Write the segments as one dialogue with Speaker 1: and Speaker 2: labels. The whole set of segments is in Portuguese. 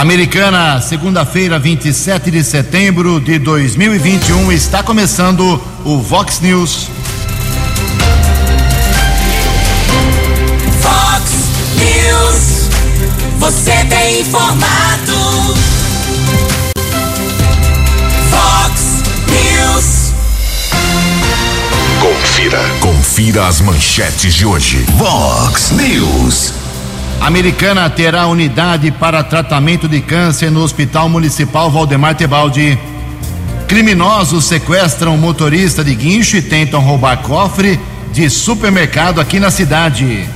Speaker 1: Americana, segunda-feira, 27 de setembro de 2021, está começando o Vox News.
Speaker 2: Vox News, você tem informado. Vox News.
Speaker 3: Confira, confira as manchetes de hoje. Vox News.
Speaker 1: Americana terá unidade para tratamento de câncer no Hospital Municipal Valdemar Tebaldi. Criminosos sequestram motorista de guincho e tentam roubar cofre de supermercado aqui na cidade.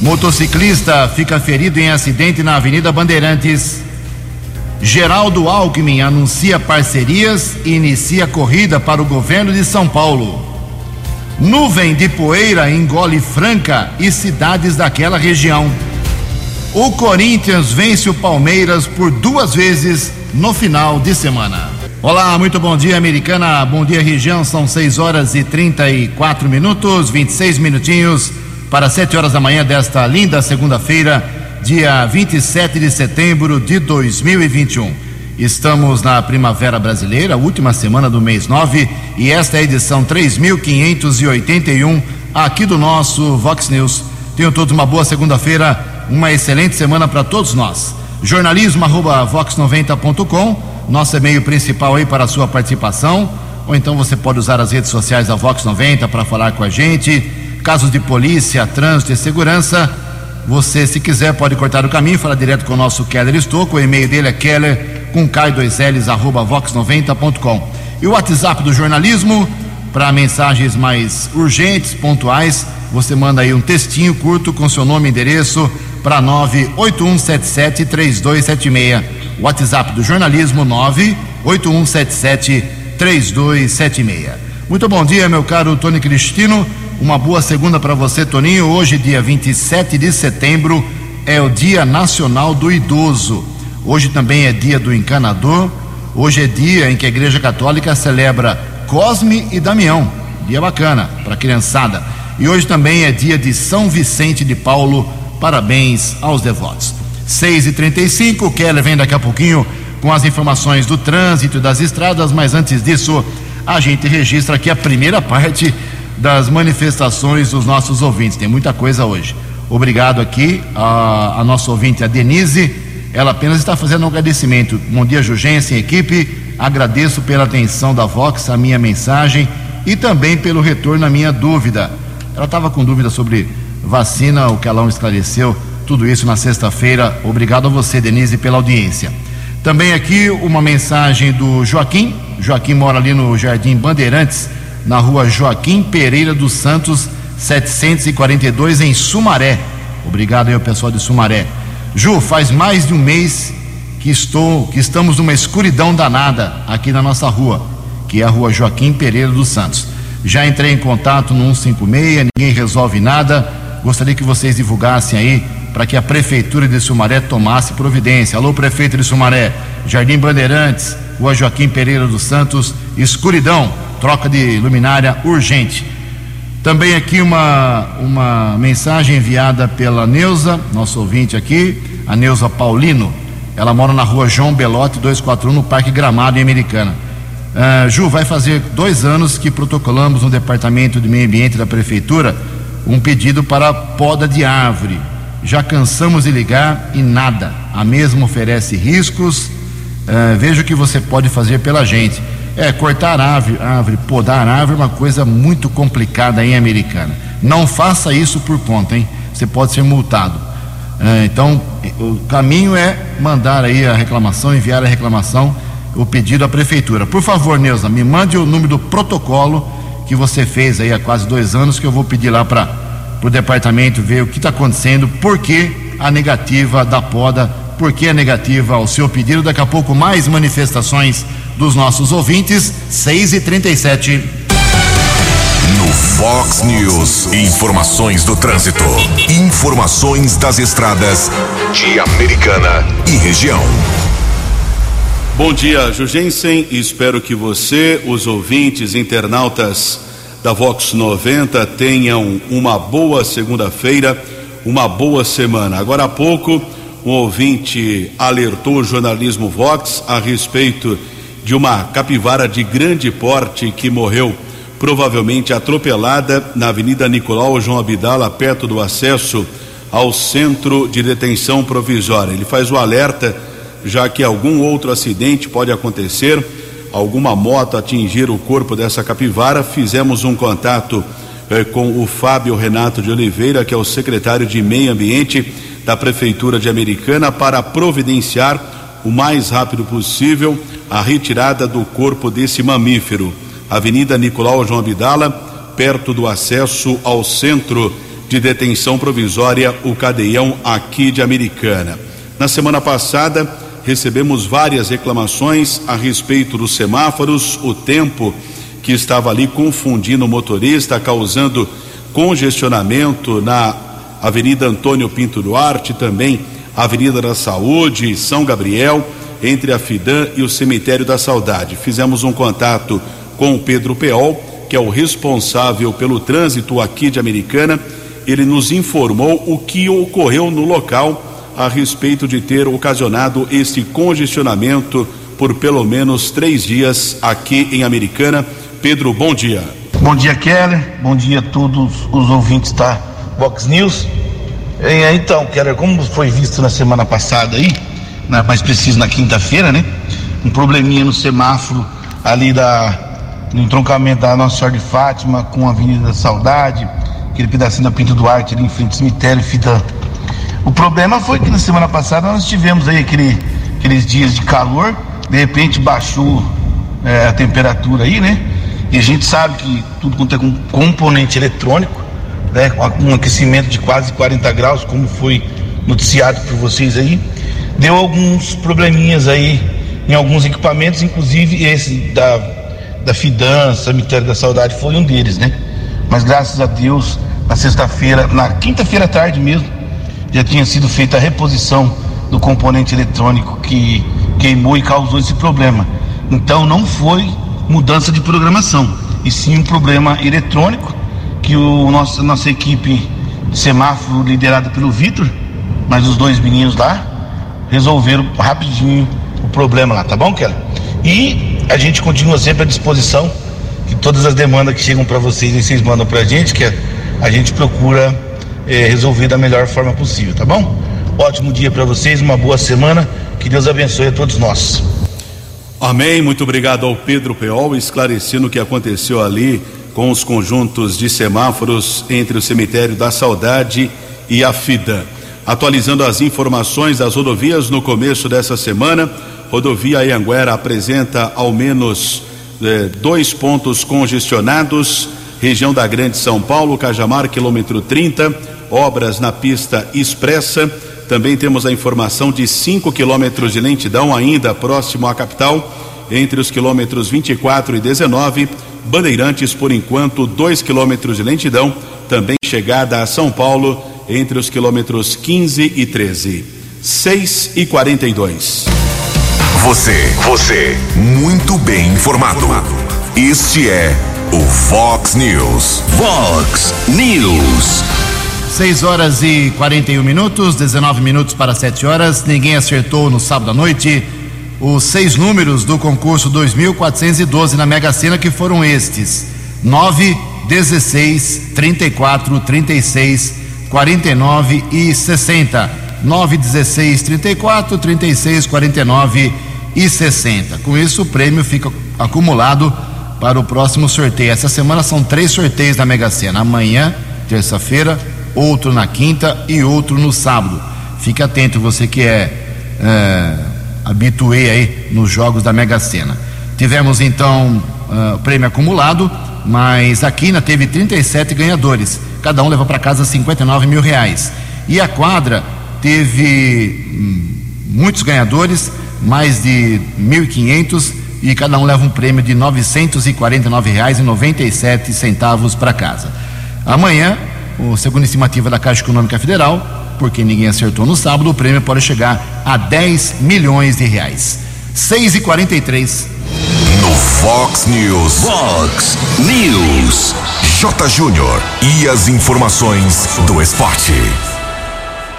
Speaker 1: Motociclista fica ferido em acidente na Avenida Bandeirantes. Geraldo Alckmin anuncia parcerias e inicia corrida para o governo de São Paulo. Nuvem de poeira engole Franca e cidades daquela região. O Corinthians vence o Palmeiras por duas vezes no final de semana. Olá, muito bom dia, americana. Bom dia, região. São 6 horas e 34 minutos, 26 minutinhos para 7 horas da manhã desta linda segunda-feira, dia 27 de setembro de 2021. Estamos na Primavera Brasileira, última semana do mês 9, e esta é a edição 3581 aqui do nosso Vox News. Tenham todos uma boa segunda-feira uma excelente semana para todos nós. Jornalismo arroba vox90.com, nosso e-mail principal aí para a sua participação. Ou então você pode usar as redes sociais da Vox 90 para falar com a gente. Casos de polícia, trânsito e segurança. Você, se quiser, pode cortar o caminho, falar direto com o nosso Keller Estouco. O e-mail dele é keller com k2ls arroba vox90.com. E o WhatsApp do jornalismo para mensagens mais urgentes, pontuais, você manda aí um textinho curto com seu nome e endereço para 981773276. WhatsApp do jornalismo 981773276. Muito bom dia, meu caro Tony Cristino. Uma boa segunda para você, Toninho. Hoje, dia 27 de setembro, é o Dia Nacional do Idoso. Hoje também é dia do encanador. Hoje é dia em que a Igreja Católica celebra Cosme e Damião. Dia bacana para criançada. E hoje também é dia de São Vicente de Paulo. Parabéns aos devotos. 6 e 35 o Keller vem daqui a pouquinho com as informações do trânsito e das estradas, mas antes disso, a gente registra aqui a primeira parte das manifestações dos nossos ouvintes. Tem muita coisa hoje. Obrigado aqui a, a nossa ouvinte, a Denise. Ela apenas está fazendo um agradecimento. Bom dia, Jugense, equipe. Agradeço pela atenção da Vox, a minha mensagem e também pelo retorno à minha dúvida. Ela estava com dúvida sobre vacina, o que ela esclareceu, tudo isso na sexta-feira. Obrigado a você, Denise, pela audiência. Também aqui uma mensagem do Joaquim. Joaquim mora ali no Jardim Bandeirantes, na rua Joaquim Pereira dos Santos, 742, em Sumaré. Obrigado aí ao pessoal de Sumaré. Ju, faz mais de um mês que estou, que estamos numa escuridão danada aqui na nossa rua, que é a rua Joaquim Pereira dos Santos. Já entrei em contato no 156, ninguém resolve nada. Gostaria que vocês divulgassem aí para que a prefeitura de Sumaré tomasse providência. Alô, prefeito de Sumaré, Jardim Bandeirantes, Rua Joaquim Pereira dos Santos, escuridão, troca de luminária urgente. Também aqui uma, uma mensagem enviada pela Neuza, nosso ouvinte aqui, a Neuza Paulino. Ela mora na rua João Belote 241, no Parque Gramado, em Americana. Uh, Ju, vai fazer dois anos que protocolamos no Departamento de Meio Ambiente da Prefeitura um pedido para poda de árvore. Já cansamos de ligar e nada. A mesma oferece riscos. Uh, veja o que você pode fazer pela gente. É, cortar árvore, árvore, podar árvore é uma coisa muito complicada em Americana. Não faça isso por conta, hein? Você pode ser multado. Uh, então, o caminho é mandar aí a reclamação, enviar a reclamação, o pedido à prefeitura. Por favor, Neuza, me mande o número do protocolo que você fez aí há quase dois anos, que eu vou pedir lá para o departamento ver o que está acontecendo, por que a negativa da poda, por que a negativa ao seu pedido. Daqui a pouco mais manifestações dos nossos ouvintes, 6 e 37
Speaker 3: No Fox News, informações do trânsito, informações das estradas de Americana e região.
Speaker 4: Bom dia, Jugensen. Espero que você, os ouvintes, internautas da Vox 90 tenham uma boa segunda-feira, uma boa semana. Agora há pouco, Um ouvinte alertou o jornalismo Vox a respeito de uma capivara de grande porte que morreu provavelmente atropelada na Avenida Nicolau João Abdala, perto do acesso ao centro de detenção provisória. Ele faz o alerta, já que algum outro acidente pode acontecer, alguma moto atingir o corpo dessa capivara. Fizemos um contato eh, com o Fábio Renato de Oliveira, que é o secretário de Meio Ambiente da Prefeitura de Americana, para providenciar o mais rápido possível a retirada do corpo desse mamífero. Avenida Nicolau João Abdala, perto do acesso ao centro de detenção provisória, o Cadeião aqui de Americana. Na semana passada, recebemos várias reclamações a respeito dos semáforos, o tempo que estava ali confundindo o motorista, causando congestionamento na Avenida Antônio Pinto Duarte, também Avenida da Saúde, São Gabriel, entre a Fidã e o Cemitério da Saudade. Fizemos um contato com o Pedro Peol, que é o responsável pelo trânsito aqui de Americana. Ele nos informou o que ocorreu no local a respeito de ter ocasionado este congestionamento por pelo menos três dias aqui em Americana. Pedro, bom dia.
Speaker 5: Bom dia, Keller. Bom dia a todos os ouvintes da Vox News. Então, Keller, como foi visto na semana passada aí, mais preciso na quinta-feira, né? Um probleminha no semáforo ali da no entroncamento da Nossa Senhora de Fátima com a Avenida da Saudade, aquele pedacinho da Pinto Duarte ali em frente ao cemitério Fidã. O problema foi que na semana passada nós tivemos aí aquele, aqueles dias de calor, de repente baixou é, a temperatura aí, né? E a gente sabe que tudo quanto é com componente eletrônico, né? Com um aquecimento de quase 40 graus, como foi noticiado por vocês aí, deu alguns probleminhas aí em alguns equipamentos, inclusive esse da da Fidan, Cemitério da Saudade, foi um deles, né? Mas graças a Deus, na sexta-feira, na quinta-feira à tarde mesmo, já tinha sido feita a reposição do componente eletrônico que queimou e causou esse problema. Então não foi mudança de programação, e sim um problema eletrônico que o nosso, nossa equipe de semáforo liderada pelo Vitor, mas os dois meninos lá resolveram rapidinho o problema lá, tá bom, Kelly? E a gente continua sempre à disposição de todas as demandas que chegam para vocês e vocês mandam para a gente, que a gente procura resolver da melhor forma possível, tá bom? Ótimo dia para vocês, uma boa semana, que Deus abençoe a todos nós.
Speaker 4: Amém, muito obrigado ao Pedro Peol, esclarecendo o que aconteceu ali com os conjuntos de semáforos entre o cemitério da Saudade e a FIDA. Atualizando as informações das rodovias no começo dessa semana, Rodovia Anhanguera apresenta ao menos eh, dois pontos congestionados. Região da Grande São Paulo, Cajamar, quilômetro 30, obras na pista expressa. Também temos a informação de 5 quilômetros de lentidão, ainda próximo à capital, entre os quilômetros 24 e 19. Bandeirantes, por enquanto, 2 quilômetros de lentidão. Também chegada a São Paulo, entre os quilômetros 15 e 13. 6 e 42.
Speaker 3: Você, você, muito bem informado. Este é o Fox News. Fox News.
Speaker 1: 6 horas e 41 minutos, 19 minutos para 7 horas. Ninguém acertou no sábado à noite os seis números do concurso 2412 na Mega Sena, que foram estes: 9, 16, 34, 36, 49 e 60. 9, 16, 34, 36, 49 e 60. Com isso, o prêmio fica acumulado para o próximo sorteio. Essa semana são três sorteios da Mega Sena. Amanhã, terça-feira, outro na quinta e outro no sábado. Fique atento, você que é, é habituê aí nos jogos da Mega Sena. Tivemos então uh, prêmio acumulado, mas a Quina teve 37 ganhadores. Cada um levou para casa 59 mil reais. E a quadra teve hum, muitos ganhadores, mais de 1.500 e cada um leva um prêmio de R$ 949,97 para casa. Amanhã, o segundo estimativa da Caixa Econômica Federal, porque ninguém acertou no sábado, o prêmio pode chegar a 10 milhões de reais. 6 e 43
Speaker 3: No Fox News. Fox News. J. Júnior. E as informações do esporte.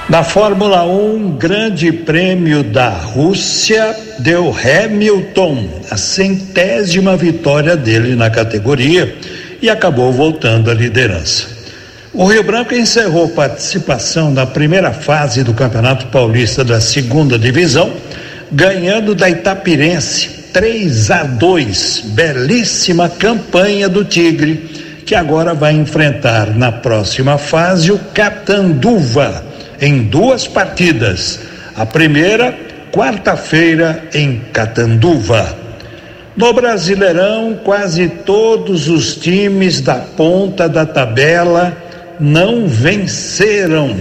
Speaker 6: Na Fórmula 1, Grande Prêmio da Rússia deu Hamilton a centésima vitória dele na categoria e acabou voltando à liderança. O Rio Branco encerrou participação na primeira fase do Campeonato Paulista da Segunda Divisão, ganhando da Itapirense 3 a 2. Belíssima campanha do Tigre, que agora vai enfrentar na próxima fase o Catanduva em duas partidas. A primeira, quarta-feira, em Catanduva. No Brasileirão, quase todos os times da ponta da tabela não venceram.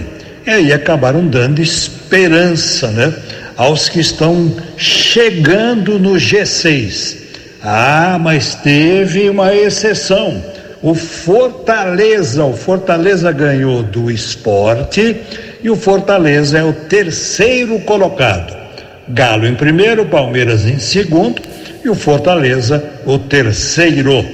Speaker 6: E aí acabaram dando esperança, né? Aos que estão chegando no G6. Ah, mas teve uma exceção. O Fortaleza, o Fortaleza ganhou do esporte e o Fortaleza é o terceiro colocado. Galo em primeiro, Palmeiras em segundo e o Fortaleza o terceiro.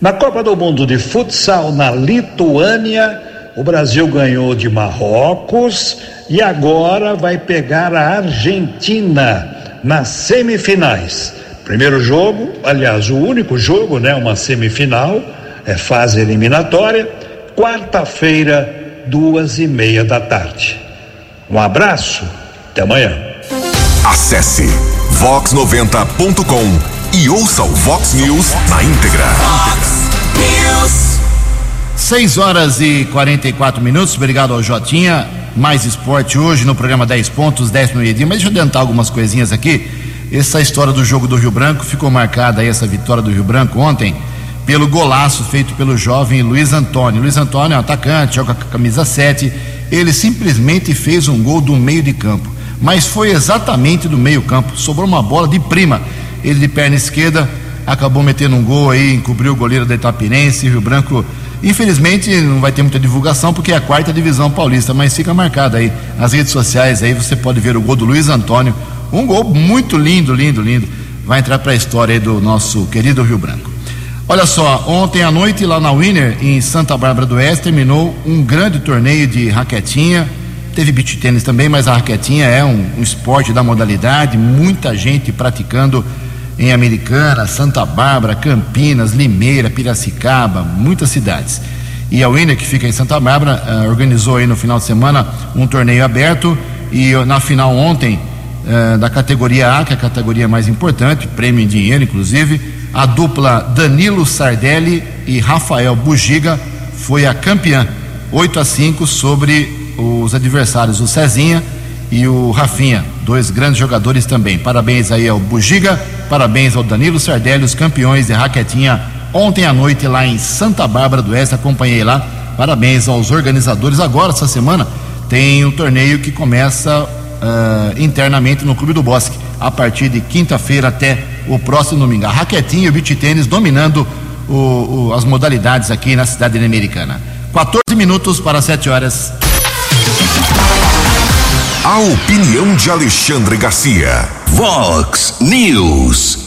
Speaker 6: Na Copa do Mundo de Futsal na Lituânia, o Brasil ganhou de Marrocos e agora vai pegar a Argentina nas semifinais. Primeiro jogo, aliás, o único jogo, né? Uma semifinal, é fase eliminatória, quarta-feira, duas e meia da tarde. Um abraço, até amanhã.
Speaker 3: Acesse vox90.com e ouça o Vox News na íntegra.
Speaker 2: Fox News.
Speaker 1: 6 horas e 44 minutos. Obrigado ao Jotinha. Mais esporte hoje no programa 10 pontos, 10 no meio-dia. Mas deixa eu adiantar algumas coisinhas aqui. Essa história do jogo do Rio Branco ficou marcada aí, essa vitória do Rio Branco ontem, pelo golaço feito pelo jovem Luiz Antônio. Luiz Antônio é um atacante, joga com a camisa 7. Ele simplesmente fez um gol do meio de campo. Mas foi exatamente do meio campo. Sobrou uma bola de prima. Ele de perna esquerda acabou metendo um gol aí, encobriu o goleiro da Itapirense. Rio Branco, infelizmente, não vai ter muita divulgação porque é a quarta divisão paulista, mas fica marcado aí nas redes sociais. Aí você pode ver o gol do Luiz Antônio. Um gol muito lindo, lindo, lindo. Vai entrar para a história aí do nosso querido Rio Branco. Olha só, ontem à noite lá na Winner, em Santa Bárbara do Oeste, terminou um grande torneio de raquetinha. Teve beach tênis também, mas a raquetinha é um, um esporte da modalidade, muita gente praticando em Americana, Santa Bárbara, Campinas, Limeira, Piracicaba, muitas cidades. E a Winner, que fica em Santa Bárbara, eh, organizou aí no final de semana um torneio aberto e eh, na final ontem eh, da categoria A, que é a categoria mais importante, prêmio em dinheiro inclusive, a dupla Danilo Sardelli e Rafael Bugiga foi a campeã, 8 a 5 sobre os adversários, o Cezinha e o Rafinha, dois grandes jogadores também. Parabéns aí ao Bugiga, parabéns ao Danilo Sardelli, os campeões de raquetinha ontem à noite lá em Santa Bárbara do Oeste, acompanhei lá. Parabéns aos organizadores. Agora, essa semana, tem um torneio que começa ah, internamente no Clube do Bosque, a partir de quinta-feira até o próximo domingo. A raquetinha e o beach tênis dominando o- o- as modalidades aqui na cidade americana. 14 minutos para 7 horas.
Speaker 3: A opinião de Alexandre Garcia. Vox News.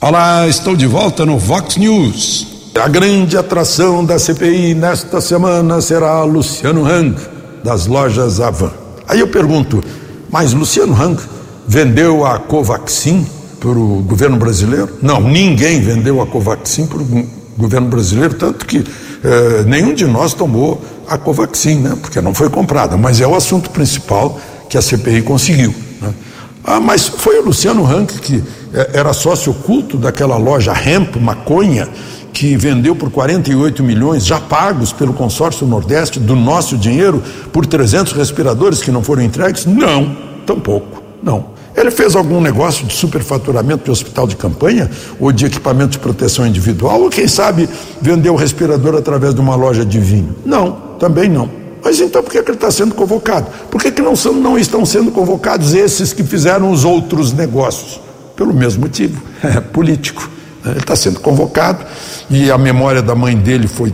Speaker 7: Olá, estou de volta no Vox News. A grande atração da CPI nesta semana será Luciano Hang, das lojas Avan. Aí eu pergunto, mas Luciano Hang vendeu a Covaxin para o governo brasileiro? Não, ninguém vendeu a Covaxin para o governo brasileiro, tanto que eh, nenhum de nós tomou a Covaxin, né? porque não foi comprada, mas é o assunto principal que a CPI conseguiu. né? Ah, mas foi o Luciano Rank que eh, era sócio oculto daquela loja Hemp, maconha, que vendeu por 48 milhões, já pagos pelo consórcio Nordeste, do nosso dinheiro, por 300 respiradores que não foram entregues? Não, tampouco, não. Ele fez algum negócio de superfaturamento de hospital de campanha ou de equipamento de proteção individual, ou quem sabe vendeu o respirador através de uma loja de vinho? Não, também não. Mas então por que, ele está sendo convocado? Por que, que não, são, não estão sendo convocados esses que fizeram os outros negócios? Pelo mesmo motivo, é político. Né? Ele está sendo convocado e a memória da mãe dele foi,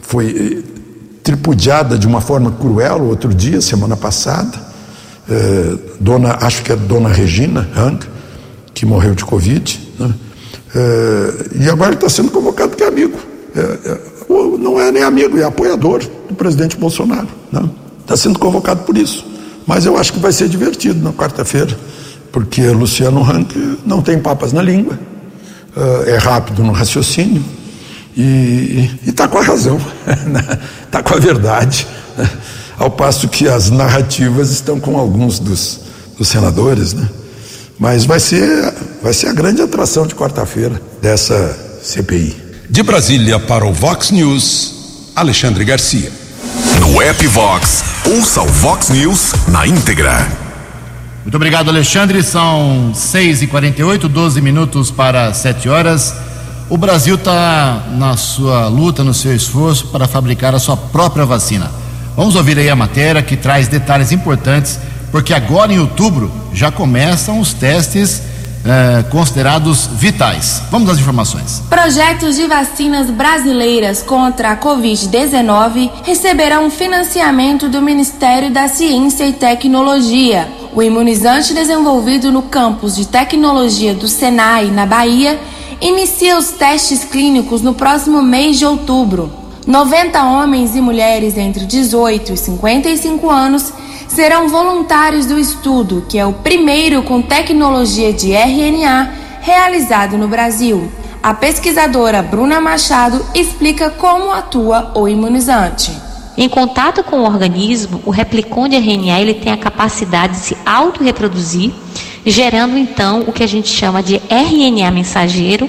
Speaker 7: foi eh, tripudiada de uma forma cruel outro dia, semana passada. Eh, dona, acho que é Dona Regina Hang, que morreu de Covid. né? Eh, e agora ele está sendo convocado porque é amigo. É, é, não é nem amigo, é apoiador do presidente Bolsonaro. Né? está sendo convocado por isso. Mas eu acho que vai ser divertido na quarta-feira, porque Luciano Rank não tem papas na língua, uh, é rápido no raciocínio e está com a razão, está com a verdade. Né? Ao passo que as narrativas estão com alguns dos, dos senadores, né? Mas vai ser, vai ser a grande atração de quarta-feira dessa CPI.
Speaker 3: De Brasília para o Vox News, Alexandre Garcia. No app Vox, ouça o Vox News na íntegra.
Speaker 1: Muito obrigado, Alexandre. São 6h48, 12 minutos para 7 horas. O Brasil está na sua luta, no seu esforço para fabricar a sua própria vacina. Vamos ouvir aí a matéria que traz detalhes importantes, porque agora em outubro já começam os testes eh, considerados vitais. Vamos às informações.
Speaker 8: Projetos de vacinas brasileiras contra a Covid-19 receberão financiamento do Ministério da Ciência e Tecnologia. O imunizante desenvolvido no campus de tecnologia do Senai, na Bahia, inicia os testes clínicos no próximo mês de outubro. 90 homens e mulheres entre 18 e 55 anos serão voluntários do estudo, que é o primeiro com tecnologia de RNA realizado no Brasil. A pesquisadora Bruna Machado explica como atua o imunizante.
Speaker 9: Em contato com o organismo, o replicon de RNA ele tem a capacidade de se autorreproduzir gerando então o que a gente chama de RNA mensageiro,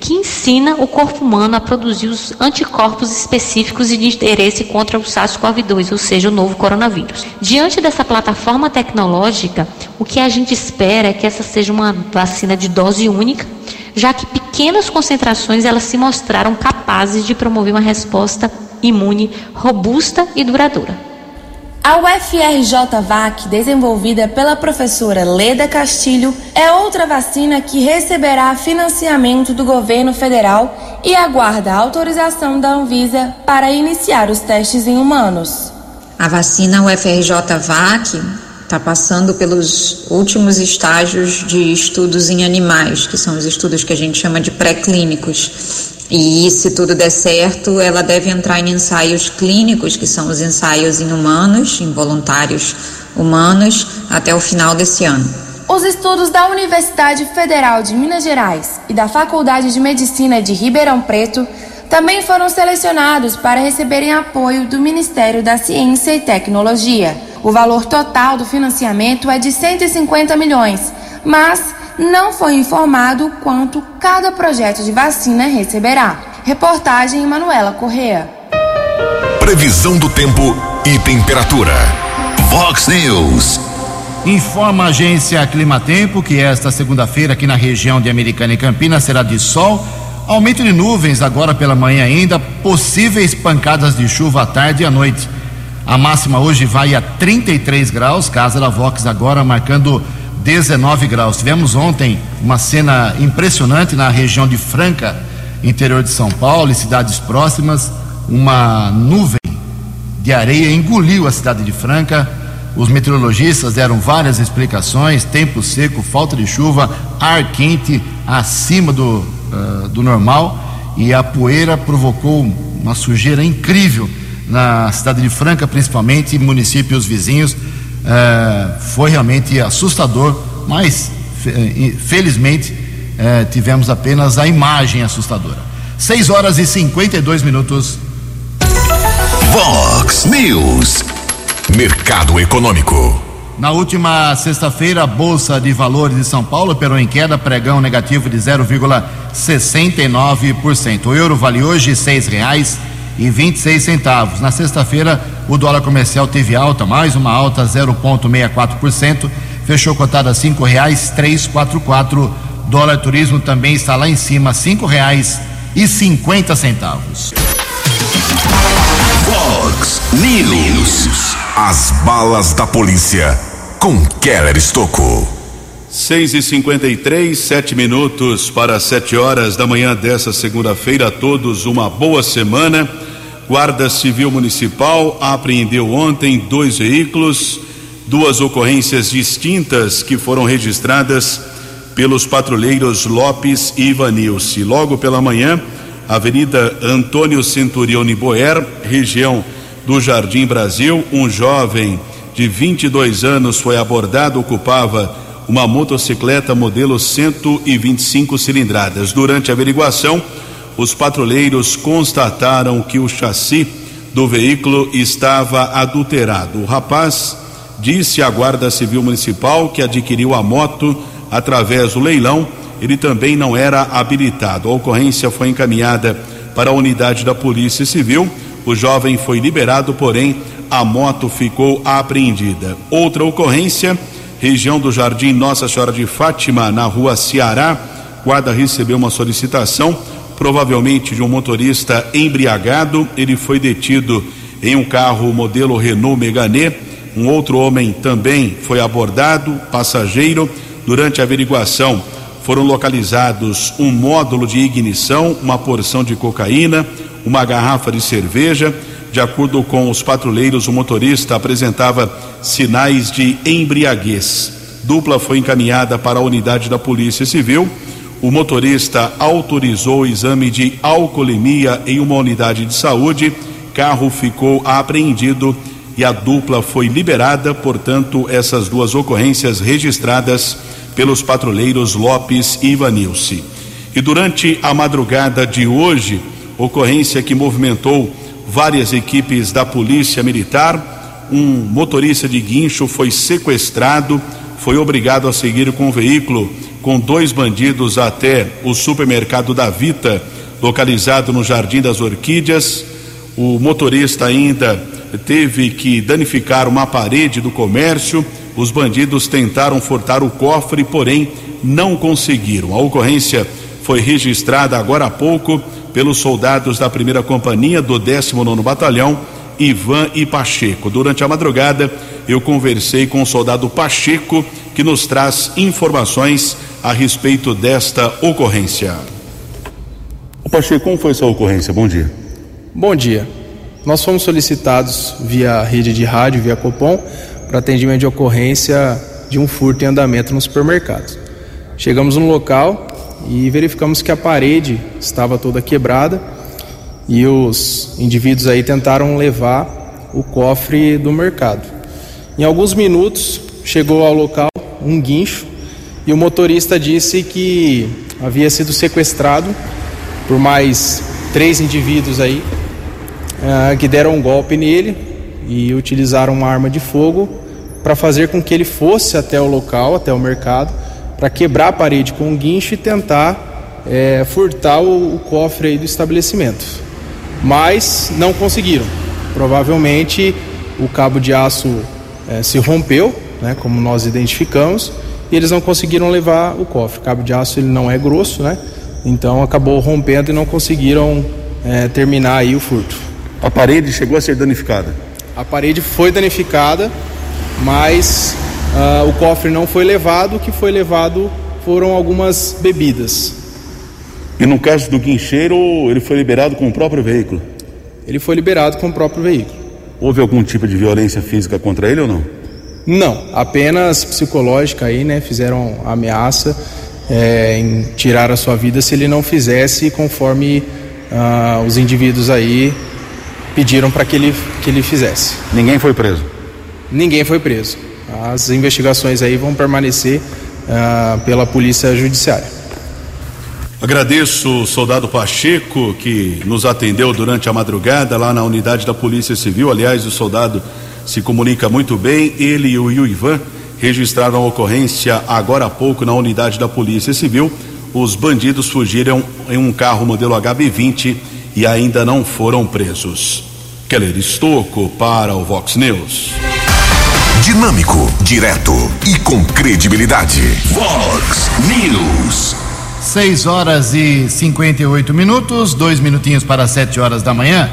Speaker 9: que ensina o corpo humano a produzir os anticorpos específicos de interesse contra o SARS-CoV-2, ou seja, o novo coronavírus. Diante dessa plataforma tecnológica, o que a gente espera é que essa seja uma vacina de dose única, já que pequenas concentrações elas se mostraram capazes de promover uma resposta imune robusta e duradoura.
Speaker 8: A UFRJ-VAC, desenvolvida pela professora Leda Castilho, é outra vacina que receberá financiamento do governo federal e aguarda a autorização da Anvisa para iniciar os testes em humanos.
Speaker 10: A vacina UFRJ-VAC está passando pelos últimos estágios de estudos em animais, que são os estudos que a gente chama de pré-clínicos. E se tudo der certo, ela deve entrar em ensaios clínicos, que são os ensaios em humanos, em voluntários humanos, até o final desse ano.
Speaker 8: Os estudos da Universidade Federal de Minas Gerais e da Faculdade de Medicina de Ribeirão Preto também foram selecionados para receberem apoio do Ministério da Ciência e Tecnologia. O valor total do financiamento é de 150 milhões, mas não foi informado quanto cada projeto de vacina receberá. Reportagem Manuela Correa.
Speaker 3: Previsão do tempo e temperatura. Vox News.
Speaker 1: Informa a agência Climatempo que esta segunda-feira aqui na região de Americana e Campinas será de sol, aumento de nuvens agora pela manhã ainda, possíveis pancadas de chuva à tarde e à noite. A máxima hoje vai a 33 graus, casa da Vox agora marcando 19 graus. Tivemos ontem uma cena impressionante na região de Franca, interior de São Paulo e cidades próximas. Uma nuvem de areia engoliu a cidade de Franca. Os meteorologistas deram várias explicações: tempo seco, falta de chuva, ar quente acima do, uh, do normal e a poeira provocou uma sujeira incrível na cidade de Franca, principalmente, e municípios vizinhos é, foi realmente assustador, mas felizmente é, tivemos apenas a imagem assustadora. 6 horas e 52 minutos.
Speaker 3: Vox News. Mercado Econômico.
Speaker 1: Na última sexta-feira, a Bolsa de Valores de São Paulo operou em queda, pregão negativo de 0,69%. O euro vale hoje seis reais e 26 centavos. Na sexta-feira, o dólar comercial teve alta, mais uma alta 0,64%, fechou cotada a cinco reais três quatro quatro. Dólar turismo também está lá em cima, cinco reais e cinquenta centavos.
Speaker 3: Fox News. As balas da polícia com Keller Estocou.
Speaker 4: 6 e 53 sete minutos para sete horas da manhã dessa segunda-feira. A todos uma boa semana. Guarda Civil Municipal apreendeu ontem dois veículos, duas ocorrências distintas que foram registradas pelos patrulheiros Lopes e Ivanilce. Logo pela manhã, Avenida Antônio Centurione Boer, região do Jardim Brasil. Um jovem de 22 anos foi abordado, ocupava uma motocicleta modelo 125 cilindradas. Durante a averiguação, os patrulheiros constataram que o chassi do veículo estava adulterado. O rapaz disse à Guarda Civil Municipal que adquiriu a moto através do leilão. Ele também não era habilitado. A ocorrência foi encaminhada para a unidade da Polícia Civil. O jovem foi liberado, porém a moto ficou apreendida. Outra ocorrência, região do Jardim Nossa Senhora de Fátima, na rua Ceará. Guarda recebeu uma solicitação, provavelmente de um motorista embriagado. Ele foi detido em um carro modelo Renault Megane. Um outro homem também foi abordado, passageiro. Durante a averiguação, foram localizados um módulo de ignição, uma porção de cocaína, uma garrafa de cerveja. De acordo com os patrulheiros, o motorista apresentava sinais de embriaguez. Dupla foi encaminhada para a unidade da Polícia Civil. O motorista autorizou o exame de alcoolemia em uma unidade de saúde. Carro ficou apreendido e a dupla foi liberada. Portanto, essas duas ocorrências registradas pelos patrulheiros Lopes e Ivanilce. E durante a madrugada de hoje, ocorrência que movimentou várias equipes da Polícia Militar, um motorista de guincho foi sequestrado, foi obrigado a seguir com o veículo com dois bandidos até o supermercado da Vita, localizado no Jardim das Orquídeas. O motorista ainda teve que danificar uma parede do comércio. Os bandidos tentaram furtar o cofre, porém não conseguiram. A ocorrência foi registrada agora há pouco pelos soldados da primeira companhia do 19 Batalhão, Ivan e Pacheco. Durante a madrugada, eu conversei com o soldado Pacheco, que nos traz informações a respeito desta ocorrência. O Pacheco, como foi essa ocorrência? Bom dia.
Speaker 11: Bom dia. Nós fomos solicitados via rede de rádio, via Copom, para atendimento de ocorrência de um furto em andamento no supermercado. Chegamos no local e verificamos que a parede estava toda quebrada e os indivíduos aí tentaram levar o cofre do mercado. Em alguns minutos chegou ao local um guincho e o motorista disse que havia sido sequestrado por mais três indivíduos aí uh, que deram um golpe nele e utilizaram uma arma de fogo para fazer com que ele fosse até o local, até o mercado, para quebrar a parede com um guincho e tentar é, furtar o, o cofre aí do estabelecimento. Mas não conseguiram. Provavelmente o cabo de aço é, se rompeu, né, como nós identificamos, e eles não conseguiram levar o cofre. O cabo de aço ele não é grosso, né? Então acabou rompendo e não conseguiram é, terminar aí o furto.
Speaker 4: A parede chegou a ser danificada?
Speaker 11: A parede foi danificada, mas uh, o cofre não foi levado. O que foi levado foram algumas bebidas.
Speaker 4: E no caso do guincheiro, ele foi liberado com o próprio veículo?
Speaker 11: Ele foi liberado com o próprio veículo.
Speaker 4: Houve algum tipo de violência física contra ele ou não?
Speaker 11: Não, apenas psicológica aí, né? Fizeram ameaça é, em tirar a sua vida se ele não fizesse conforme uh, os indivíduos aí pediram para que ele, que ele fizesse.
Speaker 4: Ninguém foi preso?
Speaker 11: Ninguém foi preso. As investigações aí vão permanecer uh, pela Polícia Judiciária.
Speaker 4: Agradeço o soldado Pacheco que nos atendeu durante a madrugada lá na unidade da Polícia Civil. Aliás, o soldado se comunica muito bem. Ele e o Ivan registraram a ocorrência agora há pouco na unidade da Polícia Civil. Os bandidos fugiram em um carro modelo HB20 e ainda não foram presos. Keller Estocco para o Vox News.
Speaker 3: Dinâmico, direto e com credibilidade. Vox News.
Speaker 1: 6 horas e 58 minutos, dois minutinhos para 7 horas da manhã.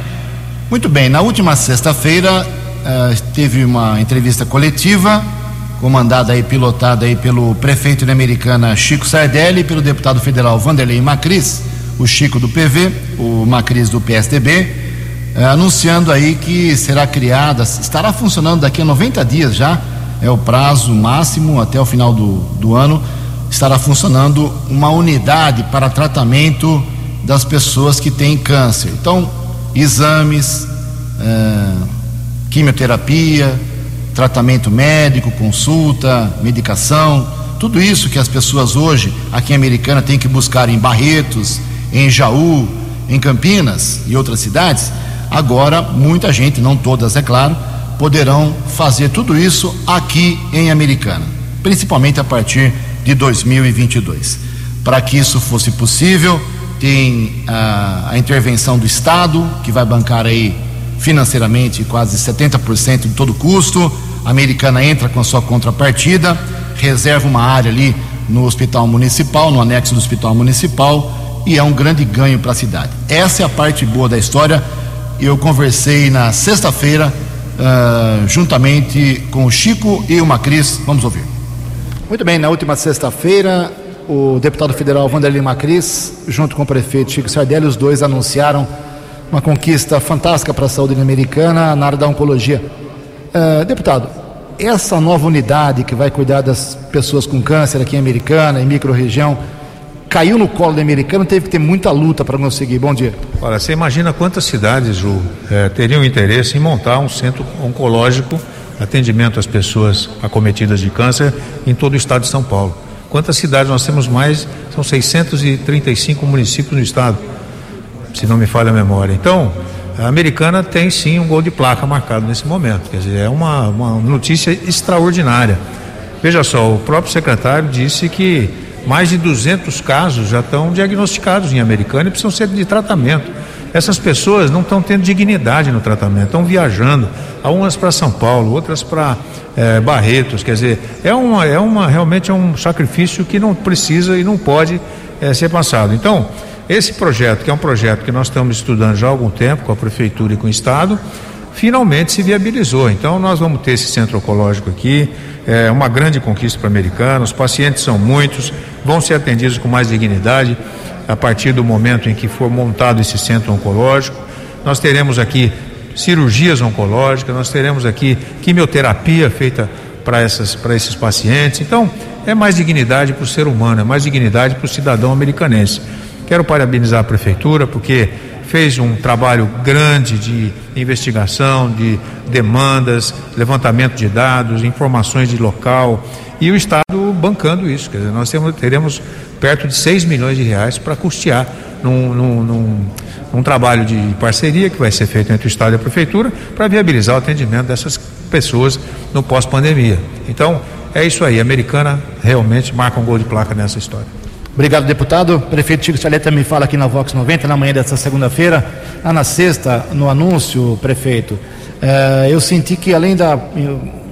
Speaker 1: Muito bem, na última sexta-feira uh, teve uma entrevista coletiva, comandada e pilotada aí pelo prefeito de Americana Chico Sardelli e pelo deputado federal Vanderlei Macris, o Chico do PV, o Macris do PSDB, uh, eh, anunciando aí que será criada, estará funcionando daqui a 90 dias já, é o prazo máximo até o final do, do ano estará funcionando uma unidade para tratamento das pessoas que têm câncer. Então, exames, é, quimioterapia, tratamento médico, consulta, medicação, tudo isso que as pessoas hoje aqui em Americana têm que buscar em Barretos, em Jaú, em Campinas e outras cidades, agora muita gente, não todas é claro, poderão fazer tudo isso aqui em Americana, principalmente a partir de 2022. Para que isso fosse possível, tem a, a intervenção do Estado, que vai bancar aí financeiramente quase 70% de todo custo. A Americana entra com a sua contrapartida, reserva uma área ali no Hospital Municipal, no anexo do Hospital Municipal, e é um grande ganho para a cidade. Essa é a parte boa da história. Eu conversei na sexta-feira, uh, juntamente com o Chico e o Macris. Vamos ouvir. Muito bem, na última sexta-feira, o deputado federal Vanderlei Macris, junto com o prefeito Chico Sardelli, os dois anunciaram uma conquista fantástica para a saúde americana na área da oncologia. Uh, deputado, essa nova unidade que vai cuidar das pessoas com câncer aqui em Americana, em microrregião, caiu no colo da Americana, teve que ter muita luta para conseguir. Bom dia.
Speaker 12: Olha, você imagina quantas cidades, Ju, eh, teriam interesse em montar um centro oncológico, atendimento às pessoas acometidas de câncer em todo o estado de São Paulo. Quantas cidades nós temos mais? São 635 municípios no estado se não me falha a memória. Então, a americana tem sim um gol de placa marcado nesse momento. Quer dizer, é uma, uma notícia extraordinária. Veja só, o próprio secretário disse que mais de 200 casos já estão diagnosticados em americana e precisam ser de tratamento. Essas pessoas não estão tendo dignidade no tratamento, estão viajando, umas para São Paulo, outras para é, Barretos. Quer dizer, é uma, é uma realmente é um sacrifício que não precisa e não pode é, ser passado. Então, esse projeto, que é um projeto que nós estamos estudando já há algum tempo com a Prefeitura e com o Estado, finalmente se viabilizou. Então, nós vamos ter esse centro oncológico aqui, é uma grande conquista para americanos, os pacientes são muitos, vão ser atendidos com mais dignidade a partir do momento em que for montado esse centro oncológico. Nós teremos aqui cirurgias oncológicas, nós teremos aqui quimioterapia feita para esses pacientes. Então, é mais dignidade para o ser humano, é mais dignidade para o cidadão americanense. Quero parabenizar a prefeitura porque fez um trabalho grande de investigação, de demandas, levantamento de dados, informações de local e o Estado bancando isso. Quer dizer, nós temos, teremos perto de 6 milhões de reais para custear num, num, num, num, trabalho de parceria que vai ser feito entre o Estado e a Prefeitura para viabilizar o atendimento dessas pessoas no pós-pandemia. Então, é isso aí. A americana realmente marca um gol de placa nessa história.
Speaker 1: Obrigado, deputado. Prefeito Chico Saleta me fala aqui na Vox 90, na manhã dessa segunda-feira. Ah, na sexta, no anúncio, prefeito, eh, eu senti que além da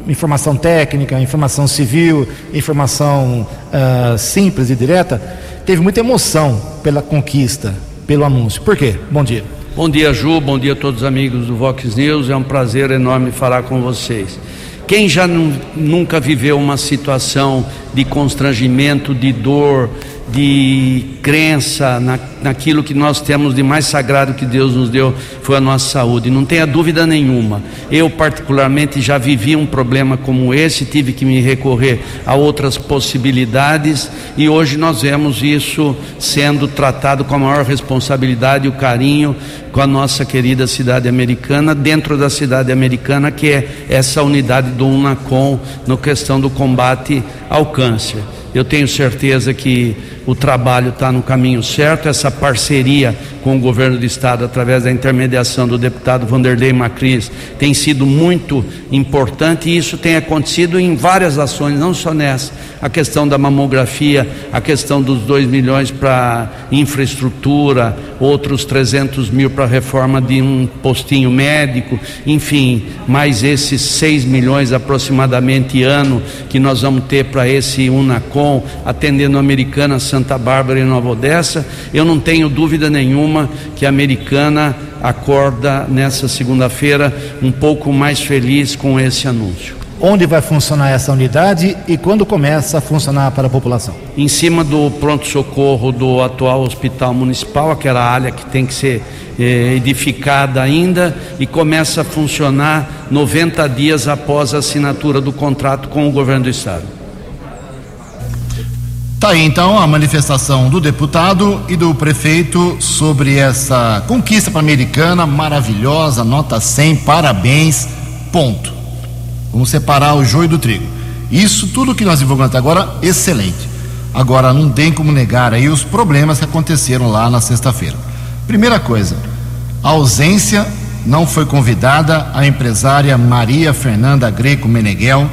Speaker 1: informação técnica, informação civil, informação eh, simples e direta, teve muita emoção pela conquista, pelo anúncio. Por quê? Bom dia.
Speaker 13: Bom dia, Ju. Bom dia a todos os amigos do Vox News. É um prazer enorme falar com vocês. Quem já nunca viveu uma situação de constrangimento, de dor, de crença na, naquilo que nós temos de mais sagrado que Deus nos deu foi a nossa saúde. Não tenha dúvida nenhuma. Eu, particularmente, já vivi um problema como esse, tive que me recorrer a outras possibilidades e hoje nós vemos isso sendo tratado com a maior responsabilidade e o carinho com a nossa querida cidade americana, dentro da cidade americana, que é essa unidade do UNACOM no questão do combate ao câncer. Eu tenho certeza que o trabalho está no caminho certo, essa parceria com o governo do estado, através da intermediação do deputado Vanderlei Macris, tem sido muito importante. E isso tem acontecido em várias ações, não só nessa. A questão da mamografia, a questão dos 2 milhões para infraestrutura, outros 300 mil para reforma de um postinho médico, enfim, mais esses 6 milhões aproximadamente ano que nós vamos ter para esse Unacom, atendendo a Americana, Santa Bárbara e Nova Odessa. Eu não tenho dúvida nenhuma que a americana acorda nessa segunda-feira um pouco mais feliz com esse anúncio.
Speaker 1: Onde vai funcionar essa unidade e quando começa a funcionar para a população?
Speaker 13: Em cima do pronto-socorro do atual hospital municipal, aquela área que tem que ser eh, edificada ainda e começa a funcionar 90 dias após a assinatura do contrato com o governo do estado.
Speaker 1: Tá aí então a manifestação do deputado e do prefeito sobre essa conquista para a americana maravilhosa, nota 100, parabéns, Ponto. Vamos separar o joio do trigo. Isso tudo que nós divulgamos até agora, excelente. Agora, não tem como negar aí os problemas que aconteceram lá na sexta-feira. Primeira coisa, a ausência não foi convidada a empresária Maria Fernanda Greco Meneghel,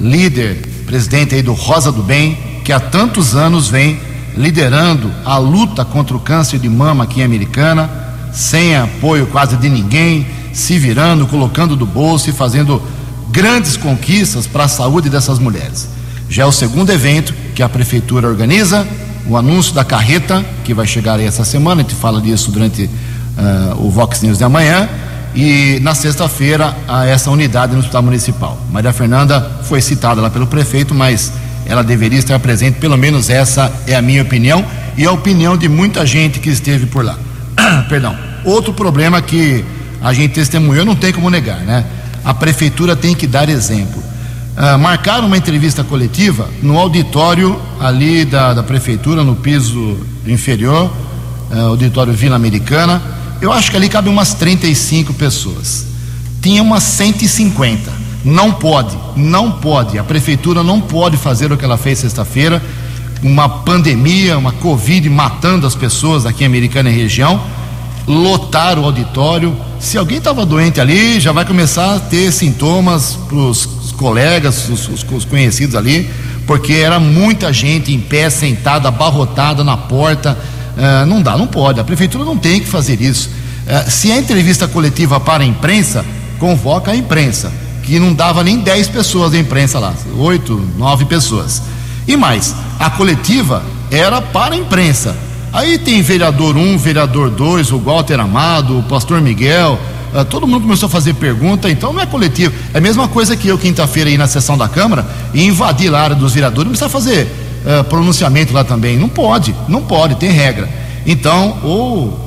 Speaker 1: líder, presidente aí do Rosa do Bem, que há tantos anos vem liderando a luta contra o câncer de mama aqui em Americana, sem apoio quase de ninguém, se virando, colocando do bolso e fazendo grandes conquistas para a saúde dessas mulheres. Já é o segundo evento que a prefeitura organiza, o anúncio da carreta, que vai chegar aí essa semana, a gente fala disso durante uh, o Vox News de amanhã, e na sexta-feira essa unidade no Hospital Municipal. Maria Fernanda foi citada lá pelo prefeito, mas ela deveria estar presente, pelo menos essa é a minha opinião e a opinião de muita gente que esteve por lá. Perdão. Outro problema que a gente testemunhou, não tem como negar, né? A prefeitura tem que dar exemplo. Uh, marcaram uma entrevista coletiva no auditório ali da, da prefeitura, no piso inferior, uh, auditório Vila Americana. Eu acho que ali cabe umas 35 pessoas. Tinha umas 150. Não pode, não pode. A prefeitura não pode fazer o que ela fez sexta-feira. Uma pandemia, uma Covid matando as pessoas aqui em Americana e região lotar o auditório. Se alguém estava doente ali, já vai começar a ter sintomas para os colegas, os, os, conhecidos ali, porque era muita gente em pé, sentada, abarrotada na porta. Uh, não dá, não pode. A prefeitura não tem que fazer isso. Uh, se é entrevista coletiva para a imprensa, convoca a imprensa, que não dava nem 10 pessoas da imprensa lá, oito, nove pessoas. E mais, a coletiva era para a imprensa Aí tem vereador 1, um, vereador 2, o Walter Amado, o pastor Miguel, uh, todo mundo começou a fazer pergunta, então não é coletivo. É a mesma coisa que eu, quinta-feira, ir na sessão da Câmara e invadir lá a área dos vereadores, não precisa fazer uh, pronunciamento lá também. Não pode, não pode, tem regra. Então, ou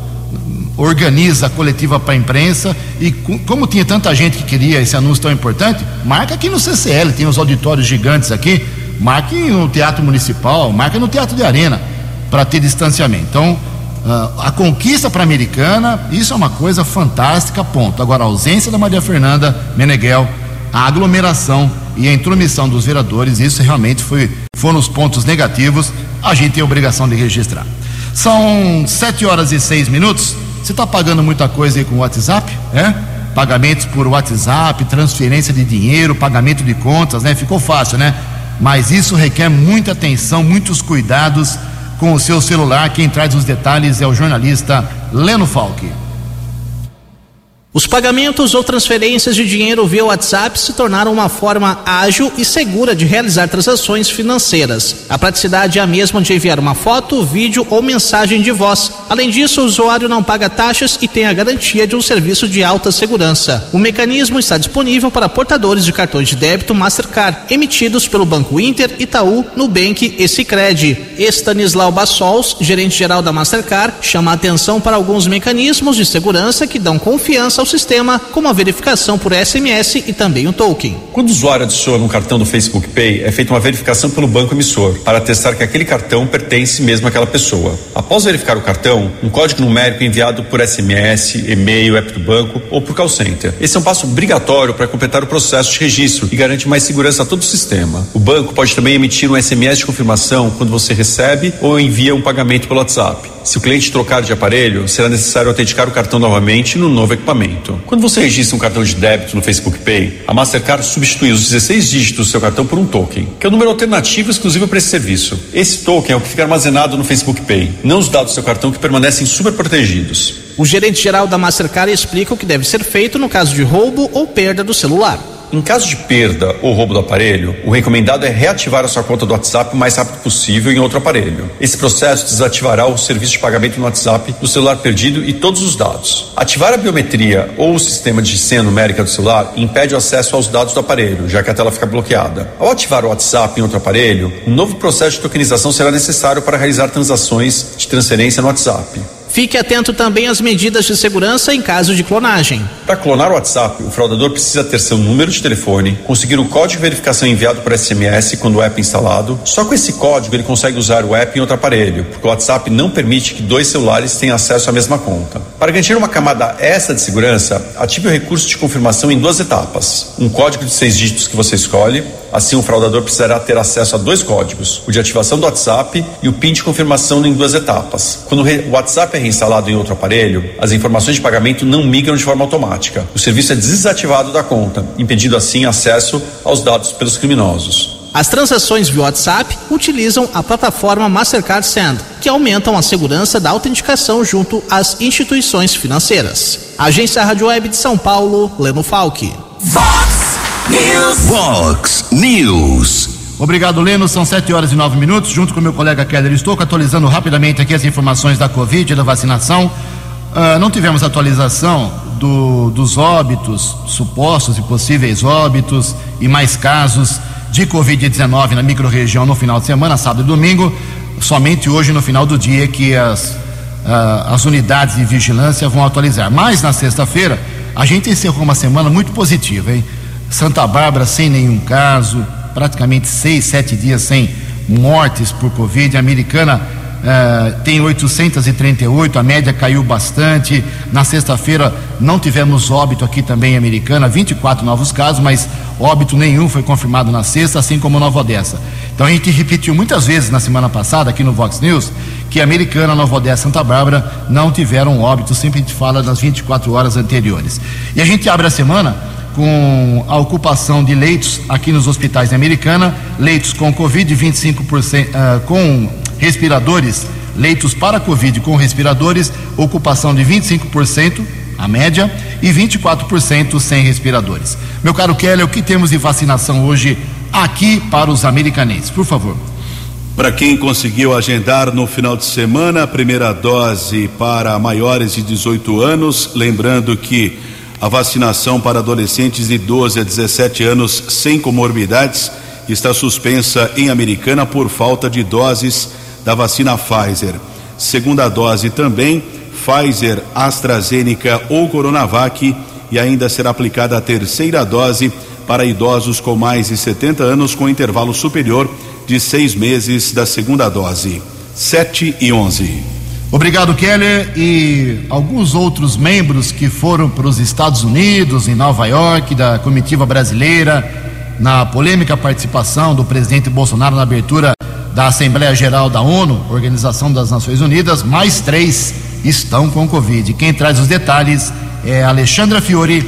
Speaker 1: organiza a coletiva para a imprensa e como tinha tanta gente que queria esse anúncio tão importante, marca aqui no CCL, tem os auditórios gigantes aqui, marque no Teatro Municipal, marca no Teatro de Arena para ter distanciamento. Então, uh, a conquista para a americana, isso é uma coisa fantástica, ponto. Agora, a ausência da Maria Fernanda Meneghel, a aglomeração e a intromissão dos vereadores, isso realmente foi, foram os pontos negativos, a gente tem a obrigação de registrar. São sete horas e seis minutos. Você está pagando muita coisa aí com o WhatsApp, é? Pagamentos por WhatsApp, transferência de dinheiro, pagamento de contas, né? Ficou fácil, né? Mas isso requer muita atenção, muitos cuidados com o seu celular. Quem traz os detalhes é o jornalista Leno Falck.
Speaker 14: Os pagamentos ou transferências de dinheiro via WhatsApp se tornaram uma forma ágil e segura de realizar transações financeiras. A praticidade é a mesma de enviar uma foto, vídeo ou mensagem de voz. Além disso, o usuário não paga taxas e tem a garantia de um serviço de alta segurança. O mecanismo está disponível para portadores de cartões de débito Mastercard, emitidos pelo Banco Inter, Itaú, Nubank e Sicredi. Stanislau Bassols, gerente-geral da Mastercard, chama a atenção para alguns mecanismos de segurança que dão confiança ao sistema, como a verificação por SMS e também o token.
Speaker 15: Quando o usuário adiciona um cartão do Facebook Pay, é feita uma verificação pelo banco emissor para testar que aquele cartão pertence mesmo àquela pessoa. Após verificar o cartão, um código numérico é enviado por SMS, e-mail, app do banco ou por call center. Esse é um passo obrigatório para completar o processo de registro e garante mais segurança a todo o sistema. O banco pode também emitir um SMS de confirmação quando você recebe ou envia um pagamento pelo WhatsApp. Se o cliente trocar de aparelho, será necessário autenticar o cartão novamente no novo equipamento. Quando você registra um cartão de débito no Facebook Pay, a Mastercard substitui os 16 dígitos do seu cartão por um token, que é um número alternativo exclusivo para esse serviço. Esse token é o que fica armazenado no Facebook Pay, não os dados do seu cartão que permanecem super protegidos.
Speaker 14: O gerente geral da Mastercard explica o que deve ser feito no caso de roubo ou perda do celular.
Speaker 15: Em caso de perda ou roubo do aparelho, o recomendado é reativar a sua conta do WhatsApp o mais rápido possível em outro aparelho. Esse processo desativará o serviço de pagamento no WhatsApp do celular perdido e todos os dados. Ativar a biometria ou o sistema de senha numérica do celular impede o acesso aos dados do aparelho, já que a tela fica bloqueada. Ao ativar o WhatsApp em outro aparelho, um novo processo de tokenização será necessário para realizar transações de transferência no WhatsApp.
Speaker 14: Fique atento também às medidas de segurança em caso de clonagem.
Speaker 15: Para clonar o WhatsApp, o fraudador precisa ter seu número de telefone, conseguir o código de verificação enviado por SMS quando o app é instalado. Só com esse código ele consegue usar o app em outro aparelho, porque o WhatsApp não permite que dois celulares tenham acesso à mesma conta. Para garantir uma camada extra de segurança, ative o recurso de confirmação em duas etapas. Um código de seis dígitos que você escolhe, assim o fraudador precisará ter acesso a dois códigos, o de ativação do WhatsApp e o PIN de confirmação em duas etapas. Quando o WhatsApp é reinstalado em outro aparelho, as informações de pagamento não migram de forma automática. O serviço é desativado da conta, impedindo assim acesso aos dados pelos criminosos.
Speaker 14: As transações via WhatsApp utilizam a plataforma Mastercard Send, que aumentam a segurança da autenticação junto às instituições financeiras. Agência Rádio Web de São Paulo, Leno Falck.
Speaker 2: News.
Speaker 1: Fox News. Obrigado, Leno. São 7 horas e 9 minutos. Junto com meu colega Keller estou atualizando rapidamente aqui as informações da Covid e da vacinação. Uh, não tivemos atualização do, dos óbitos, supostos e possíveis óbitos e mais casos de Covid-19 na microrregião no final de semana, sábado e domingo. Somente hoje, no final do dia, que as, uh, as unidades de vigilância vão atualizar. Mas na sexta-feira, a gente encerrou uma semana muito positiva, hein? Santa Bárbara sem nenhum caso, praticamente seis, sete dias sem mortes por Covid. A americana uh, tem 838, a média caiu bastante. Na sexta-feira não tivemos óbito aqui também em Americana, 24 novos casos, mas óbito nenhum foi confirmado na sexta, assim como Nova Odessa. Então a gente repetiu muitas vezes na semana passada aqui no Vox News que Americana, Nova Odessa Santa Bárbara não tiveram óbito, sempre a gente fala das 24 horas anteriores. E a gente abre a semana com a ocupação de leitos aqui nos hospitais de Americana, leitos com Covid 25%, uh, com respiradores, leitos para Covid com respiradores, ocupação de 25%, a média, e 24% sem respiradores. Meu caro Kelly, o que temos de vacinação hoje aqui para os americanenses? Por favor.
Speaker 4: Para quem conseguiu agendar no final de semana a primeira dose para maiores de 18 anos, lembrando que a vacinação para adolescentes de 12 a 17 anos sem comorbidades está suspensa em Americana por falta de doses da vacina Pfizer. Segunda dose também, Pfizer, AstraZeneca ou Coronavac e ainda será aplicada a terceira dose para idosos com mais de 70 anos com intervalo superior de seis meses da segunda dose. 7 e 11.
Speaker 1: Obrigado, Keller. E alguns outros membros que foram para os Estados Unidos, em Nova York, da comitiva brasileira, na polêmica participação do presidente Bolsonaro na abertura da Assembleia Geral da ONU, Organização das Nações Unidas, mais três estão com Covid. Quem traz os detalhes é Alexandra Fiore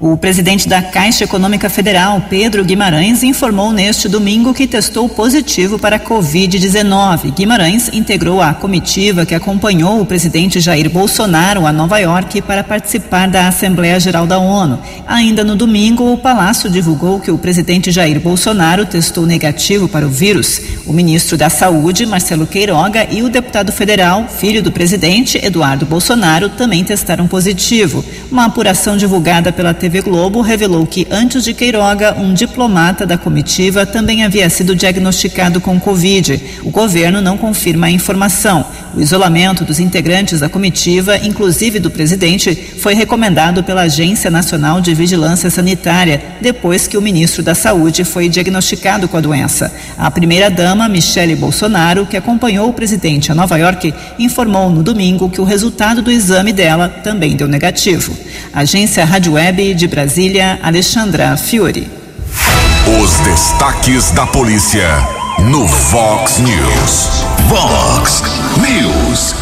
Speaker 16: o presidente da Caixa Econômica Federal, Pedro Guimarães, informou neste domingo que testou positivo para a Covid-19. Guimarães integrou a comitiva que acompanhou o presidente Jair Bolsonaro a Nova York para participar da Assembleia Geral da ONU. Ainda no domingo, o Palácio divulgou que o presidente Jair Bolsonaro testou negativo para o vírus. O ministro da Saúde, Marcelo Queiroga, e o deputado federal, filho do presidente, Eduardo Bolsonaro, também testaram positivo. Uma apuração divulgada pela TV TV Globo revelou que antes de Queiroga, um diplomata da comitiva também havia sido diagnosticado com Covid. O governo não confirma a informação. O isolamento dos integrantes da comitiva, inclusive do presidente, foi recomendado pela Agência Nacional de Vigilância Sanitária, depois que o ministro da Saúde foi diagnosticado com a doença. A primeira-dama, Michele Bolsonaro, que acompanhou o presidente a Nova York, informou no domingo que o resultado do exame dela também deu negativo. Agência Rádio Web de Brasília, Alexandra Fiore.
Speaker 3: Os destaques da polícia no Fox News. Fox News.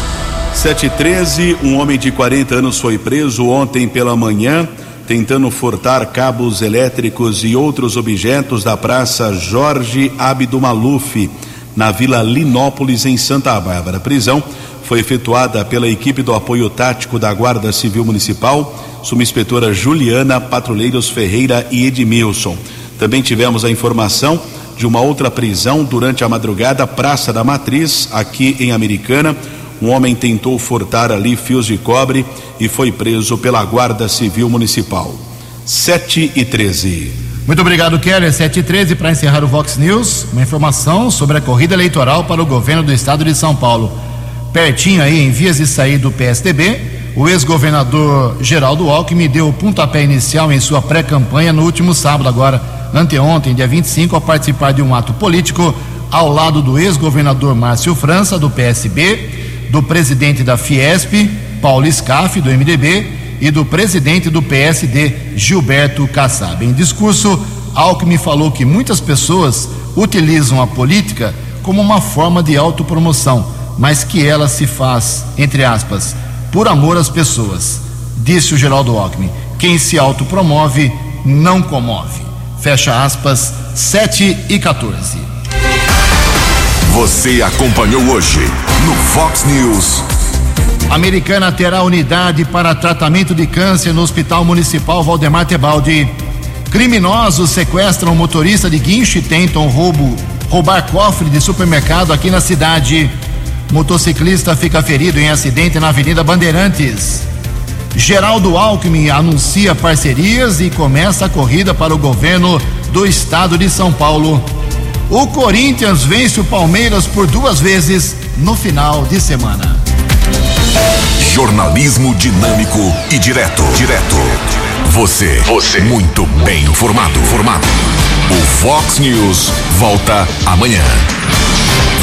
Speaker 4: 713, um homem de 40 anos foi preso ontem pela manhã tentando furtar cabos elétricos e outros objetos da Praça Jorge Abdo Maluf, na Vila Linópolis, em Santa Bárbara. Prisão foi efetuada pela equipe do apoio tático da Guarda Civil Municipal, subinspetora Juliana, patrulheiros Ferreira e Edmilson. Também tivemos a informação de uma outra prisão durante a madrugada, Praça da Matriz, aqui em Americana. Um homem tentou furtar ali fios de cobre e foi preso pela Guarda Civil Municipal. 7 e 13.
Speaker 1: Muito obrigado, Keller. 7 e 13 para encerrar o Vox News. Uma informação sobre a corrida eleitoral para o governo do estado de São Paulo. Pertinho aí em vias de sair do PSDB, o ex-governador Geraldo Alckmin deu o pontapé inicial em sua pré-campanha no último sábado, agora anteontem, dia 25, ao participar de um ato político ao lado do ex-governador Márcio França, do PSB, do presidente da Fiesp, Paulo Scaff, do MDB, e do presidente do PSD, Gilberto Kassab. Em discurso, Alckmin falou que muitas pessoas utilizam a política como uma forma de autopromoção, mas que ela se faz, entre aspas, por amor às pessoas. Disse o Geraldo Alckmin: quem se autopromove não comove. Fecha aspas, 7 e 14.
Speaker 3: Você acompanhou hoje no Fox News.
Speaker 1: Americana terá unidade para tratamento de câncer no Hospital Municipal Valdemar Tebaldi. Criminosos sequestram motorista de guincho e tentam roubo, roubar cofre de supermercado aqui na cidade. Motociclista fica ferido em acidente na Avenida Bandeirantes. Geraldo Alckmin anuncia parcerias e começa a corrida para o governo do estado de São Paulo. O Corinthians vence o Palmeiras por duas vezes no final de semana.
Speaker 3: Jornalismo dinâmico e direto. Direto. Você. Você. Muito bem informado. Formado. O Fox News volta amanhã.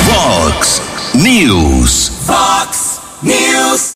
Speaker 2: Fox News. Fox News.